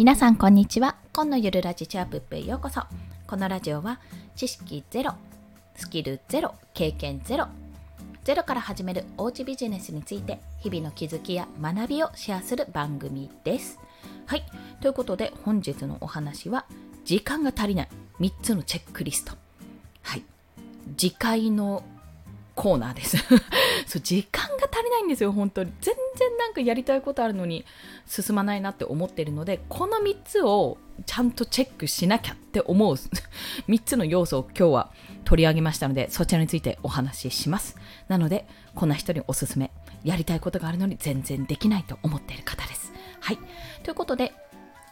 皆さんこんにちは。今のゆるラジチャープップへようこそ。このラジオは知識ゼロスキルゼロ経験ゼロゼロから始めるおうちビジネスについて日々の気づきや学びをシェアする番組です。はい。ということで本日のお話は時間が足りない。3つのチェックリスト。はい。次回のコーナーです。そう時間が足りないんですよ本当に。全然なんかやりたいことあるのに進まないなって思ってるのでこの3つをちゃんとチェックしなきゃって思う 3つの要素を今日は取り上げましたのでそちらについてお話しします。なのでこんな人におすすめやりたいことがあるのに全然できないと思っている方です。はい。ということで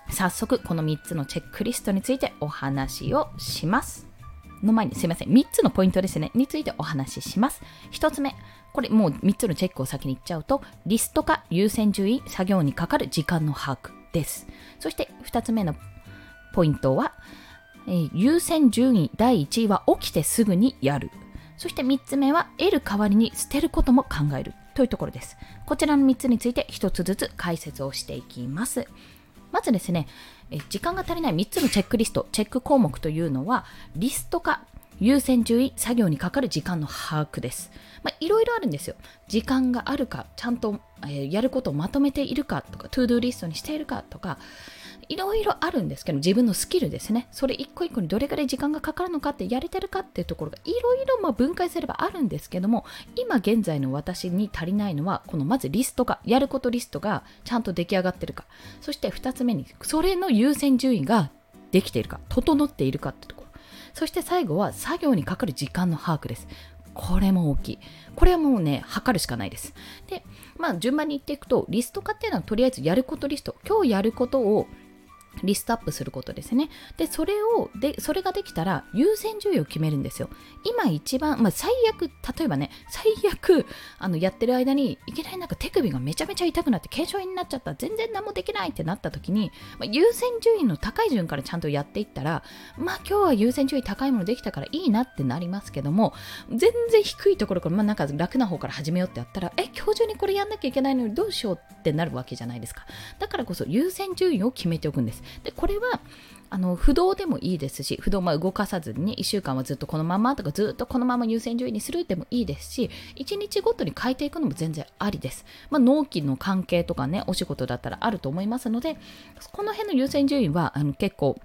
早速この3つのチェックリストについてお話をします。の前にすいません3つのポイントですねについてお話しします1つ目これもう3つのチェックを先に言っちゃうと、リスト化、優先順位、作業にかかる時間の把握です。そして2つ目のポイントは、えー、優先順位第1位は起きてすぐにやる。そして3つ目は得る代わりに捨てることも考えるというところです。こちらの3つについて1つずつ解説をしていきます。まずですね、え時間が足りない3つのチェックリスト、チェック項目というのは、リスト化、優先順位、作業にかかる時間の把握です。まあ、いろいろあるんですよ。時間があるか、ちゃんと、えー、やることをまとめているかとか、 To Do リストにしているかとか、いろいろあるんですけど、自分のスキルですね。それ一個一個にどれぐらい時間がかかるのかってやれてるかっていうところがいろいろ分解すればあるんですけども、今現在の私に足りないのは、このまずリストが、やることリストがちゃんと出来上がってるか。そして2つ目に、それの優先順位ができているか、整っているかってところ。そして最後は作業にかかる時間の把握です。これも大きい。これはもうね、測るしかないです。で、まあ順番に言っていくと、リスト化っていうのはとりあえずやることリスト。今日やることをリストアップすることですね。で、それを、で、それができたら優先順位を決めるんですよ。今一番、まあ、最悪、例えばね、最悪、あの、やってる間に、いきなりなんか手首がめちゃめちゃ痛くなって、軽症になっちゃった、全然何もできないってなった時に、まあ、優先順位の高い順からちゃんとやっていったら、まあ、今日は優先順位高いものできたからいいなってなりますけども、全然低いところから、まあ、なんか楽な方から始めようってやったら、え、今日中にこれやんなきゃいけないのにどうしようってなるわけじゃないですか。だからこそ優先順位を決めておくんです。でこれはあの不動でもいいですし不動ま動かさずに、1週間はずっとこのままとかずっとこのまま優先順位にするでもいいですし1日ごとに変えていくのも全然ありです、まあ、納期の関係とかねお仕事だったらあると思いますのでこの辺の優先順位はあの結構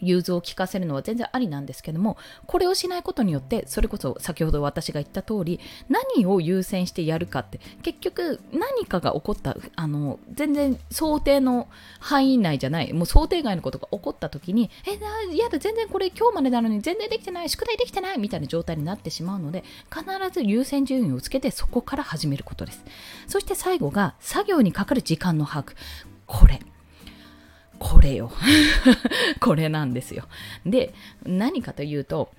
融通を聞かせるのは全然ありなんですけどもこれをしないことによってそれこそ先ほど私が言った通り何を優先してやるかって結局何かが起こったあの全然想定の範囲内じゃないもう想定外のことが起こった時にえやだ全然これ今日までなのに全然できてない宿題できてないみたいな状態になってしまうので必ず優先順位をつけてそこから始めることです。そして最後が作業にかかる時間の把握。これ。これよ。これなんですよ。で何かというと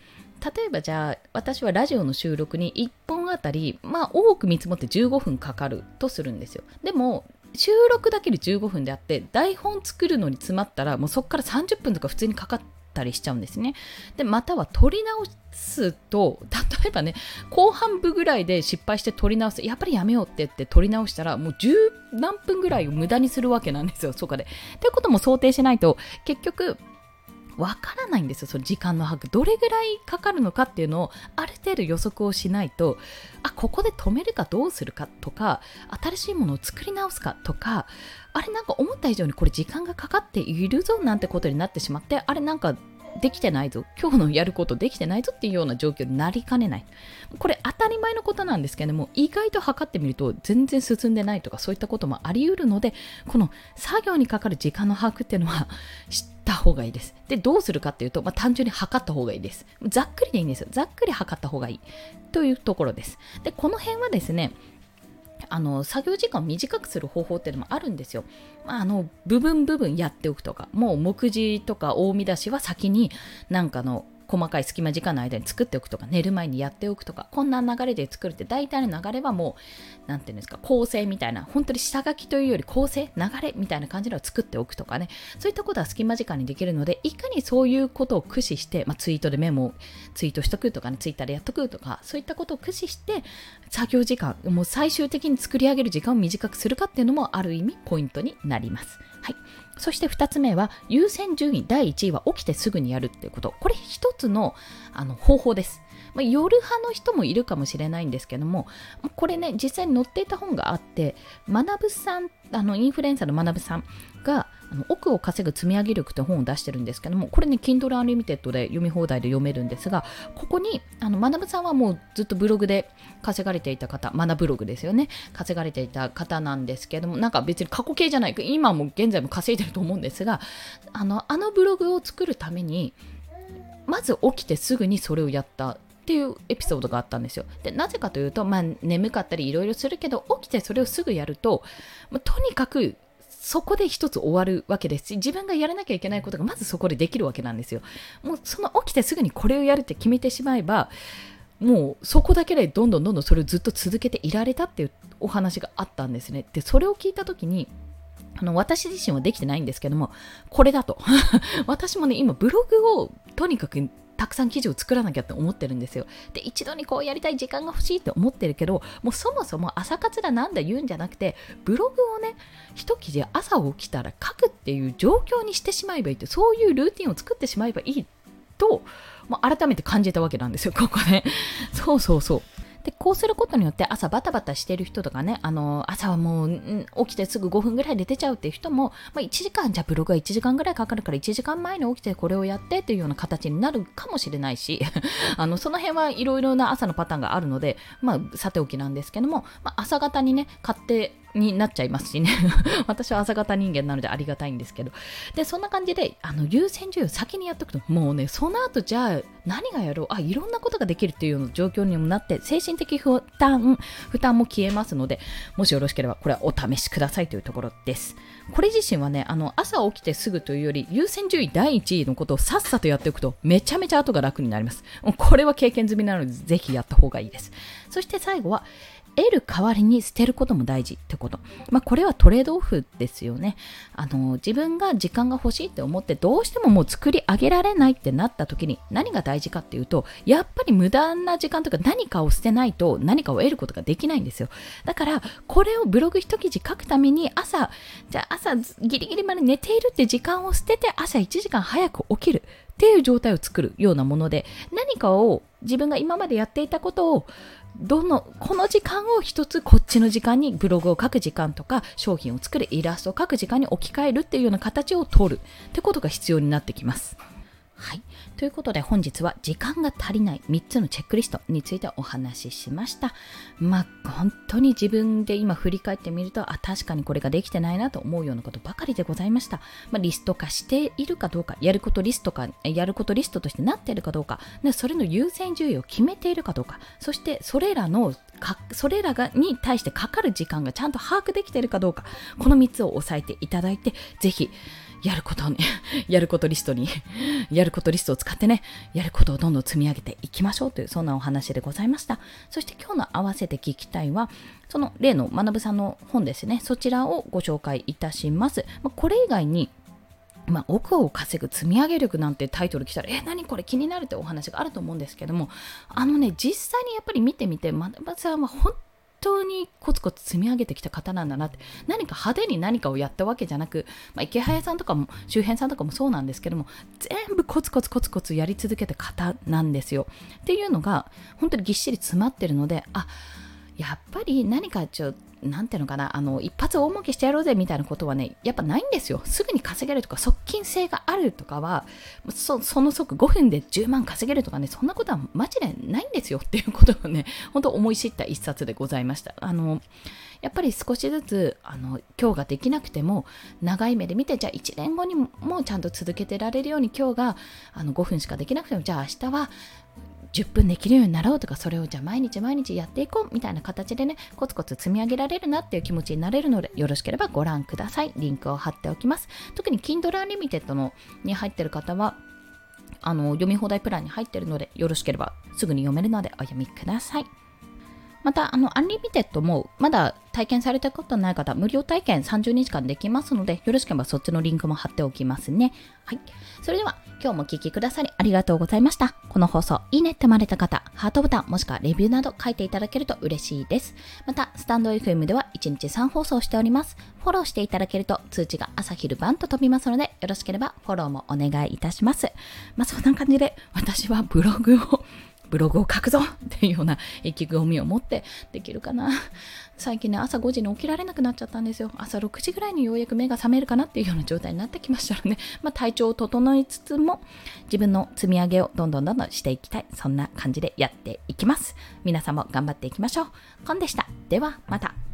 例えばじゃあ私はラジオの収録に1本あたりまあ多く見積もって15分かかるとするんですよ。でも収録だけで15分であって台本作るのに詰まったらもうそこから30分とか普通にかかったりしちゃうんですねでまたは取り直すと例えばね後半部ぐらいで失敗して取り直すやっぱりやめようって言って取り直したらもう十何分ぐらいを無駄にするわけなんですよそこで。ということも想定しないと結局わからないんですよ、その時間の把握。どれぐらいかかるのかっていうのをある程度予測をしないと、あ、ここで止めるかどうするかとか、新しいものを作り直すかとか、あれなんか思った以上にこれ時間がかかっているぞなんてことになってしまって、あれなんかできてないぞ今日のやることできてないぞっていうような状況になりかねないこれ当たり前のことなんですけども意外と測ってみると全然進んでないとかそういったこともあり得るのでこの作業にかかる時間の把握っていうのは知ってた方がいいです。でどうするかっていうと、まあ、単純に測った方がいいです。ざっくりでいいんですよ。ざっくり測った方がいい。というところです。でこの辺はですねあの作業時間を短くする方法っていうのもあるんですよ。あの部分部分やっておくとかもう目次とか大見出しは先になんかの細かい隙間時間の間に作っておくとか寝る前にやっておくとかこんな流れで作るって大体の流れはもう何て言うんですか構成みたいな本当に下書きというより構成流れみたいな感じのを作っておくとかねそういったことは隙間時間にできるのでいかにそういうことを駆使して、まあ、ツイートでメモをツイートしとくとかねツイッターでやっとくとかそういったことを駆使して作業時間もう最終的に作り上げる時間を短くするかっていうのもある意味ポイントになります。はいそして2つ目は優先順位第1位は起きてすぐにやるっていうこと。これ1つのあの方法です。まあ、夜派の人もいるかもしれないんですけどもこれね実際に載っていた本があって学さんあのインフルエンサーの学さんがあの奥を稼ぐ積み上げ力って本を出してるんですけどもこれね Kindle Unlimited で読み放題で読めるんですがここにあの学さんはもうずっとブログで稼がれていた方学ブログですよね稼がれていた方なんですけどもなんか別に過去形じゃない今も現在も稼いでると思うんですがあのあのブログを作るためにまず起きてすぐにそれをやった。っていうエピソードがあったんですよ。でなぜかというと、まあ、眠かったりいろいろするけど起きてそれをすぐやると、まあ、とにかくそこで一つ終わるわけですし自分がやらなきゃいけないことがまずそこでできるわけなんですよ。もうその起きてすぐにこれをやるって決めてしまえばもうそこだけでどんどんどんどんそれをずっと続けていられたっていうお話があったんですね。でそれを聞いた時にあの私自身はできてないんですけどもこれだと 私もね今ブログをとにかくたくさん記事を作らなきゃって思ってるんですよ。で、一度にこうやりたい時間が欲しいって思ってるけど、もうそもそも朝活だなんだ言うんじゃなくて、ブログをね、一記事朝起きたら書くっていう状況にしてしまえばいいって、そういうルーティンを作ってしまえばいいと、まあ、改めて感じたわけなんですよ、ここね。そうそうそう。で、こうすることによって朝バタバタしてる人とかね、あの、朝はもう、起きてすぐ5分ぐらいで出ちゃうっていう人も、まあ、1時間、じゃブログは1時間ぐらいかかるから1時間前に起きてこれをやってっていうような形になるかもしれないし、あの、その辺はいろいろな朝のパターンがあるので、まあ、さておきなんですけども、まあ、朝方にね、買ってになっちゃいますしね。私は朝型人間なのでありがたいんですけど。でそんな感じであの優先順位を先にやっておくともうねその後じゃあ何がやろう。あいろんなことができるっていうような状況にもなって精神的負担負担も消えますのでもしよろしければこれはお試しくださいというところです。これ自身はねあの朝起きてすぐというより優先順位第1位のことをさっさとやっておくとめちゃめちゃ後が楽になります。これは経験済みなのでぜひやった方がいいです。そして最後は得る代わりに捨てることも大事ってこと。まあ、これはトレードオフですよね。あの、自分が時間が欲しいって思ってどうしてももう作り上げられないってなった時に何が大事かっていうと、やっぱり無駄な時間とか何かを捨てないと何かを得ることができないんですよ。だから、これをブログ一記事書くために朝、じゃあ朝ギリギリまで寝ているって時間を捨てて朝1時間早く起きる。っていう状態を作るようなもので何かを自分が今までやっていたことをどのこの時間を一つこっちの時間にブログを書く時間とか商品を作るイラストを書く時間に置き換えるっていうような形を取るってことが必要になってきます。はい。ということで本日は時間が足りない3つのチェックリストについてお話ししました。まあ本当に自分で今振り返ってみると、あ、確かにこれができてないなと思うようなことばかりでございました。まあ、リスト化しているかどうか、やることリストか、やることリストとしてなっているかどうか、でそれの優先順位を決めているかどうか、そしてそれらのかそれらがに対してかかる時間がちゃんと把握できているかどうか、この3つを押さえていただいて、ぜひ、やることに、やることリストに、やることリストを使ってね、やることをどんどん積み上げていきましょうという、そんなお話でございました。そして今日の合わせて聞きたいは、その例の学さんの本ですね、そちらをご紹介いたします。まこれ以外に、まあ、億を稼ぐ積み上げ力なんてタイトル来たら、え、何これ気になるってお話があると思うんですけども、あのね、実際にやっぱり見てみて、学さんは本当にコツコツ積み上げてきた方なんだなって何か派手に何かをやったわけじゃなく、まあ、池早さんとかも周辺さんとかもそうなんですけども全部コツコツコツコツやり続けた方なんですよ。っていうのが本当にぎっしり詰まってるのであやっぱり何かちょっとなんていうのかな、あの、一発大儲けしてやろうぜみたいなことはね、やっぱないんですよ。すぐに稼げるとか、側近性があるとかは、そその即5分で10万稼げるとかね、そんなことはマジでないんですよっていうことをね、本当思い知った一冊でございました。あの、やっぱり少しずつ、あの、今日ができなくても、長い目で見て、じゃあ1年後にもちゃんと続けてられるように、今日があの5分しかできなくても、じゃあ明日は10分できるようになろうとかそれをじゃあ毎日毎日やっていこうみたいな形でねコツコツ積み上げられるなっていう気持ちになれるのでよろしければご覧ください。リンクを貼っておきます。特に Kindle Unlimited のに入ってる方はあの読み放題プランに入ってるのでよろしければすぐに読めるのでお読みください。また、あの、 Unlimited も、まだ体験されたことない方、無料体験30日間できますので、よろしければそっちのリンクも貼っておきますね。はい。それでは、今日もお聴きくださりありがとうございました。この放送、いいねって思われた方、ハートボタン、もしくはレビューなど書いていただけると嬉しいです。また、 stand.fm では1日3放送しております。フォローしていただけると通知が朝昼晩と飛びますので、よろしければフォローもお願いいたします。まあ、そんな感じで、私はブログをブログを書くぞっていうような意気込みを持ってできるかな。最近ね、朝5時に起きられなくなっちゃったんですよ。朝6時ぐらいにようやく目が覚めるかなっていうような状態になってきましたので、まあ、体調を整えつつも、自分の積み上げをどんどんどんどんしていきたい。そんな感じでやっていきます。皆さんも頑張っていきましょう。コンでした。では、また。